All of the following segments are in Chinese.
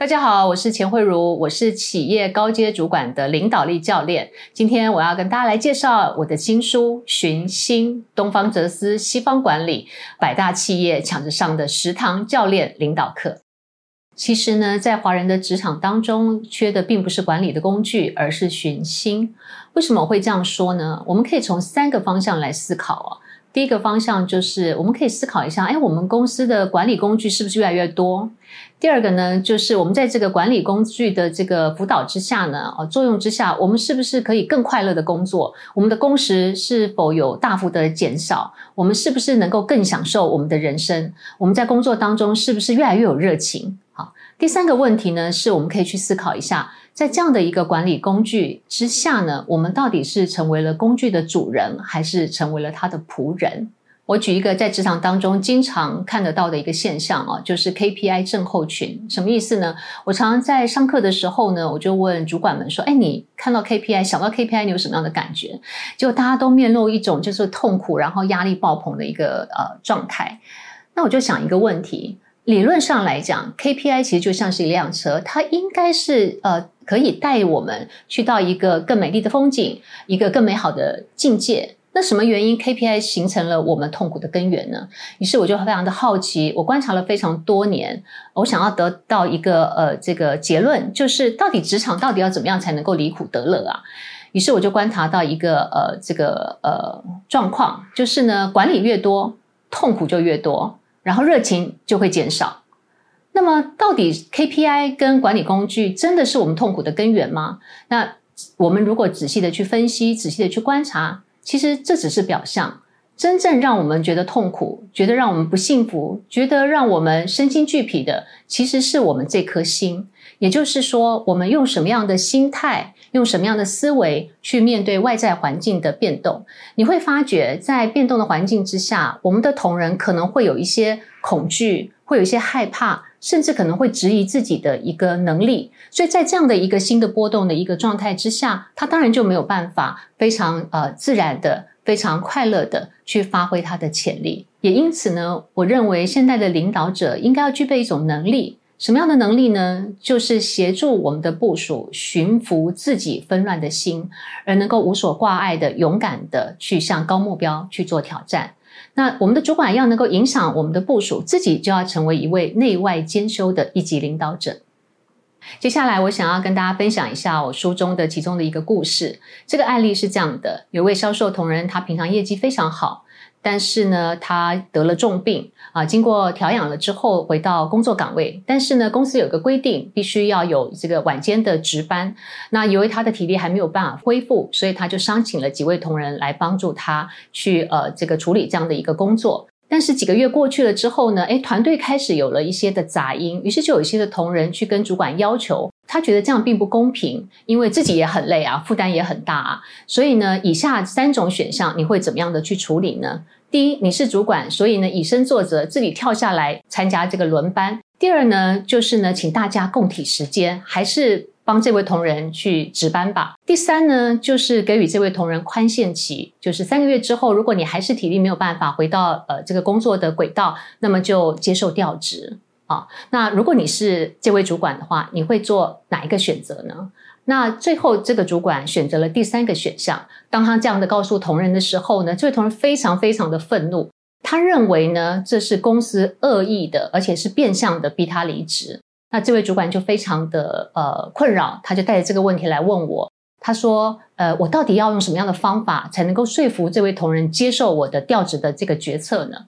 大家好，我是钱慧茹，我是企业高阶主管的领导力教练。今天我要跟大家来介绍我的新书《寻星：东方哲思西方管理百大企业抢着上的十堂教练领导课》。其实呢，在华人的职场当中，缺的并不是管理的工具，而是寻星。为什么我会这样说呢？我们可以从三个方向来思考啊。第一个方向就是，我们可以思考一下，哎，我们公司的管理工具是不是越来越多？第二个呢，就是我们在这个管理工具的这个辅导之下呢，哦，作用之下，我们是不是可以更快乐的工作？我们的工时是否有大幅的减少？我们是不是能够更享受我们的人生？我们在工作当中是不是越来越有热情？第三个问题呢，是我们可以去思考一下。在这样的一个管理工具之下呢，我们到底是成为了工具的主人，还是成为了他的仆人？我举一个在职场当中经常看得到的一个现象啊，就是 KPI 症候群。什么意思呢？我常常在上课的时候呢，我就问主管们说：“哎，你看到 KPI，想到 KPI，你有什么样的感觉？”结果大家都面露一种就是痛苦，然后压力爆棚的一个呃状态。那我就想一个问题。理论上来讲，KPI 其实就像是一辆车，它应该是呃可以带我们去到一个更美丽的风景，一个更美好的境界。那什么原因 KPI 形成了我们痛苦的根源呢？于是我就非常的好奇，我观察了非常多年，我想要得到一个呃这个结论，就是到底职场到底要怎么样才能够离苦得乐啊？于是我就观察到一个呃这个呃状况，就是呢管理越多，痛苦就越多。然后热情就会减少。那么，到底 KPI 跟管理工具真的是我们痛苦的根源吗？那我们如果仔细的去分析，仔细的去观察，其实这只是表象。真正让我们觉得痛苦、觉得让我们不幸福、觉得让我们身心俱疲的，其实是我们这颗心。也就是说，我们用什么样的心态？用什么样的思维去面对外在环境的变动？你会发觉，在变动的环境之下，我们的同仁可能会有一些恐惧，会有一些害怕，甚至可能会质疑自己的一个能力。所以在这样的一个新的波动的一个状态之下，他当然就没有办法非常呃自然的、非常快乐的去发挥他的潜力。也因此呢，我认为现在的领导者应该要具备一种能力。什么样的能力呢？就是协助我们的部署驯服自己纷乱的心，而能够无所挂碍的、勇敢的去向高目标去做挑战。那我们的主管要能够影响我们的部署，自己就要成为一位内外兼修的一级领导者。接下来，我想要跟大家分享一下我书中的其中的一个故事。这个案例是这样的：有位销售同仁，他平常业绩非常好。但是呢，他得了重病啊，经过调养了之后回到工作岗位。但是呢，公司有个规定，必须要有这个晚间的值班。那由于他的体力还没有办法恢复，所以他就商请了几位同仁来帮助他去呃这个处理这样的一个工作。但是几个月过去了之后呢，诶，团队开始有了一些的杂音，于是就有一些的同仁去跟主管要求，他觉得这样并不公平，因为自己也很累啊，负担也很大啊。所以呢，以下三种选项你会怎么样的去处理呢？第一，你是主管，所以呢以身作则，自己跳下来参加这个轮班。第二呢，就是呢请大家共体时间，还是。帮这位同仁去值班吧。第三呢，就是给予这位同仁宽限期，就是三个月之后，如果你还是体力没有办法回到呃这个工作的轨道，那么就接受调职啊。那如果你是这位主管的话，你会做哪一个选择呢？那最后这个主管选择了第三个选项。当他这样的告诉同仁的时候呢，这位同仁非常非常的愤怒，他认为呢这是公司恶意的，而且是变相的逼他离职。那这位主管就非常的呃困扰，他就带着这个问题来问我。他说：“呃，我到底要用什么样的方法才能够说服这位同仁接受我的调职的这个决策呢？”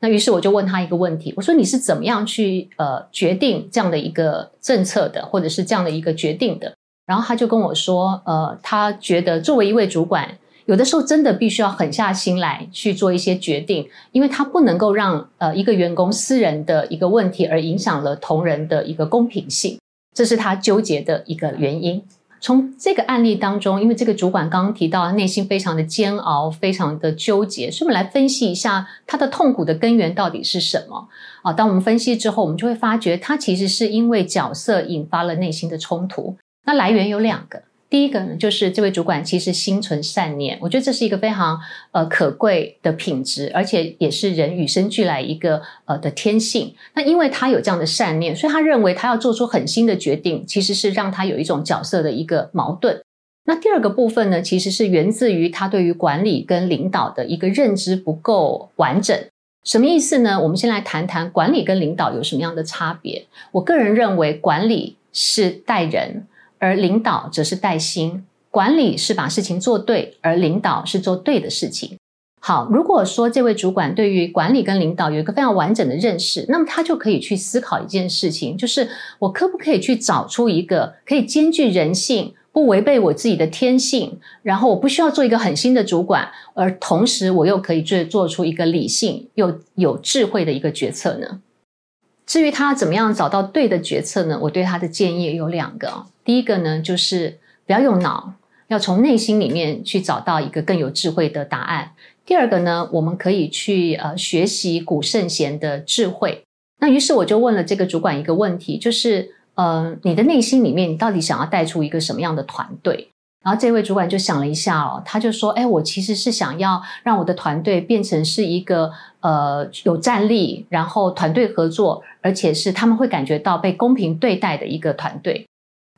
那于是我就问他一个问题，我说：“你是怎么样去呃决定这样的一个政策的，或者是这样的一个决定的？”然后他就跟我说：“呃，他觉得作为一位主管。”有的时候真的必须要狠下心来去做一些决定，因为他不能够让呃一个员工私人的一个问题而影响了同仁的一个公平性，这是他纠结的一个原因。从这个案例当中，因为这个主管刚刚提到内心非常的煎熬，非常的纠结，所以我们来分析一下他的痛苦的根源到底是什么啊？当我们分析之后，我们就会发觉他其实是因为角色引发了内心的冲突。那来源有两个。第一个呢，就是这位主管其实心存善念，我觉得这是一个非常呃可贵的品质，而且也是人与生俱来一个呃的天性。那因为他有这样的善念，所以他认为他要做出狠心的决定，其实是让他有一种角色的一个矛盾。那第二个部分呢，其实是源自于他对于管理跟领导的一个认知不够完整。什么意思呢？我们先来谈谈管理跟领导有什么样的差别。我个人认为，管理是带人。而领导则是带薪，管理是把事情做对，而领导是做对的事情。好，如果说这位主管对于管理跟领导有一个非常完整的认识，那么他就可以去思考一件事情，就是我可不可以去找出一个可以兼具人性、不违背我自己的天性，然后我不需要做一个狠心的主管，而同时我又可以做做出一个理性又有智慧的一个决策呢？至于他怎么样找到对的决策呢？我对他的建议有两个。第一个呢，就是不要用脑，要从内心里面去找到一个更有智慧的答案。第二个呢，我们可以去呃学习古圣贤的智慧。那于是我就问了这个主管一个问题，就是呃，你的内心里面，你到底想要带出一个什么样的团队？然后这位主管就想了一下哦，他就说：“哎，我其实是想要让我的团队变成是一个呃有战力，然后团队合作，而且是他们会感觉到被公平对待的一个团队。”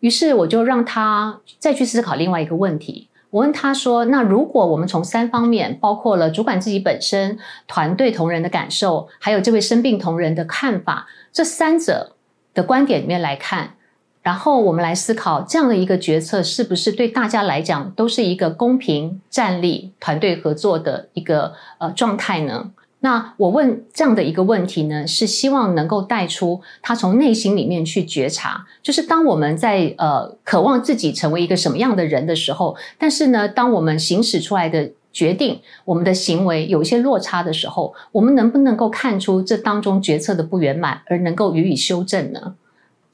于是我就让他再去思考另外一个问题。我问他说：“那如果我们从三方面，包括了主管自己本身、团队同仁的感受，还有这位生病同仁的看法，这三者的观点里面来看。”然后我们来思考，这样的一个决策是不是对大家来讲都是一个公平、站立、团队合作的一个呃状态呢？那我问这样的一个问题呢，是希望能够带出他从内心里面去觉察，就是当我们在呃渴望自己成为一个什么样的人的时候，但是呢，当我们行使出来的决定，我们的行为有一些落差的时候，我们能不能够看出这当中决策的不圆满，而能够予以修正呢？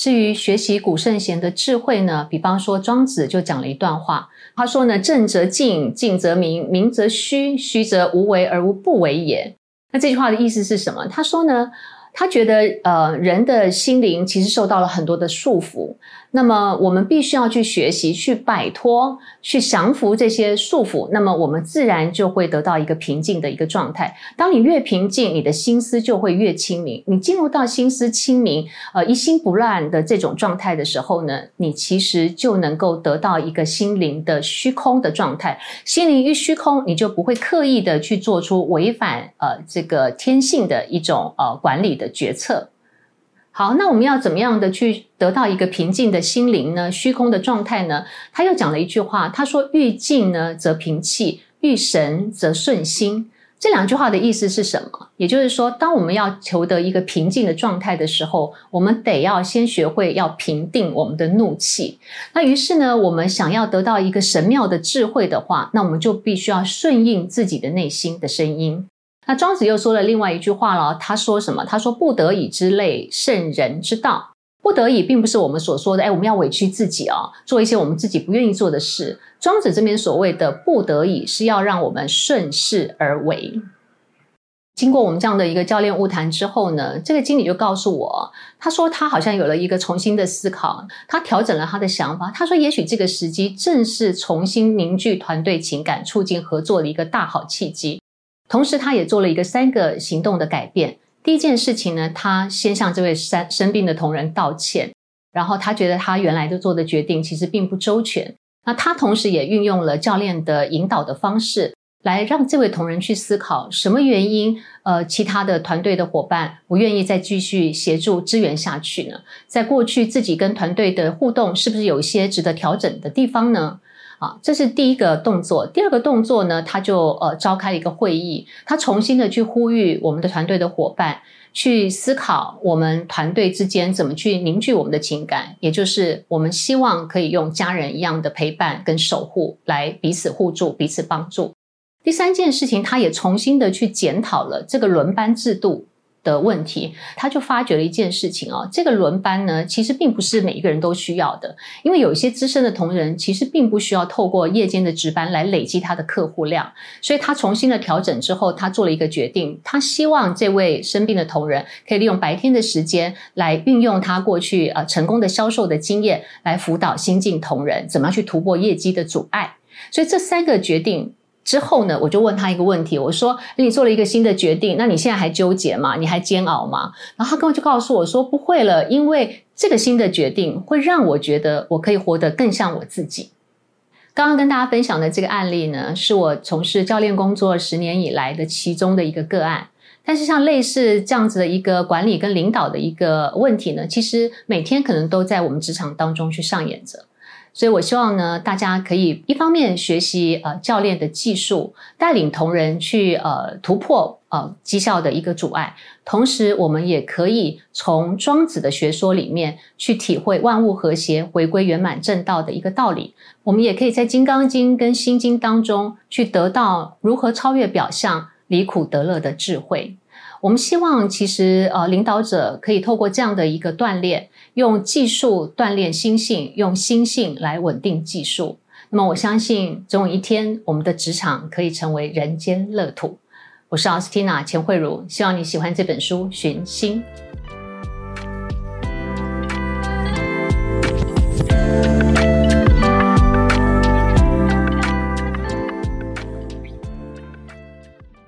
至于学习古圣贤的智慧呢，比方说庄子就讲了一段话，他说呢：“正则静，静则明，明则虚，虚则无为而无不为也。”那这句话的意思是什么？他说呢。他觉得，呃，人的心灵其实受到了很多的束缚，那么我们必须要去学习，去摆脱，去降服这些束缚，那么我们自然就会得到一个平静的一个状态。当你越平静，你的心思就会越清明。你进入到心思清明，呃，一心不乱的这种状态的时候呢，你其实就能够得到一个心灵的虚空的状态。心灵一虚空，你就不会刻意的去做出违反呃这个天性的一种呃管理。的决策，好，那我们要怎么样的去得到一个平静的心灵呢？虚空的状态呢？他又讲了一句话，他说：“欲静呢，则平气；欲神，则顺心。”这两句话的意思是什么？也就是说，当我们要求得一个平静的状态的时候，我们得要先学会要平定我们的怒气。那于是呢，我们想要得到一个神妙的智慧的话，那我们就必须要顺应自己的内心的声音。那庄子又说了另外一句话了，他说什么？他说：“不得已之类，圣人之道。不得已，并不是我们所说的，哎，我们要委屈自己啊，做一些我们自己不愿意做的事。庄子这边所谓的不得已，是要让我们顺势而为。经过我们这样的一个教练物谈之后呢，这个经理就告诉我，他说他好像有了一个重新的思考，他调整了他的想法。他说，也许这个时机正是重新凝聚团队情感、促进合作的一个大好契机。”同时，他也做了一个三个行动的改变。第一件事情呢，他先向这位生生病的同仁道歉，然后他觉得他原来的做的决定其实并不周全。那他同时也运用了教练的引导的方式，来让这位同仁去思考什么原因，呃，其他的团队的伙伴不愿意再继续协助支援下去呢？在过去自己跟团队的互动，是不是有一些值得调整的地方呢？啊，这是第一个动作。第二个动作呢，他就呃召开了一个会议，他重新的去呼吁我们的团队的伙伴去思考我们团队之间怎么去凝聚我们的情感，也就是我们希望可以用家人一样的陪伴跟守护来彼此互助、彼此帮助。第三件事情，他也重新的去检讨了这个轮班制度的问题，他就发觉了一件事情哦，这个轮班呢，其实并不是每一个人都需要的，因为有一些资深的同仁其实并不需要透过夜间的值班来累积他的客户量，所以他重新的调整之后，他做了一个决定，他希望这位生病的同仁可以利用白天的时间来运用他过去呃成功的销售的经验，来辅导新进同仁怎么样去突破业绩的阻碍，所以这三个决定。之后呢，我就问他一个问题，我说：“你做了一个新的决定，那你现在还纠结吗？你还煎熬吗？”然后他跟我就告诉我说：“不会了，因为这个新的决定会让我觉得我可以活得更像我自己。”刚刚跟大家分享的这个案例呢，是我从事教练工作十年以来的其中的一个个案。但是像类似这样子的一个管理跟领导的一个问题呢，其实每天可能都在我们职场当中去上演着。所以，我希望呢，大家可以一方面学习呃教练的技术，带领同仁去呃突破呃绩效的一个阻碍，同时我们也可以从庄子的学说里面去体会万物和谐、回归圆满正道的一个道理。我们也可以在《金刚经》跟《心经》当中去得到如何超越表象、离苦得乐的智慧。我们希望，其实呃，领导者可以透过这样的一个锻炼，用技术锻炼心性，用心性来稳定技术。那么，我相信总有一天，我们的职场可以成为人间乐土。我是奥斯汀娜钱慧茹，希望你喜欢这本书《寻心》。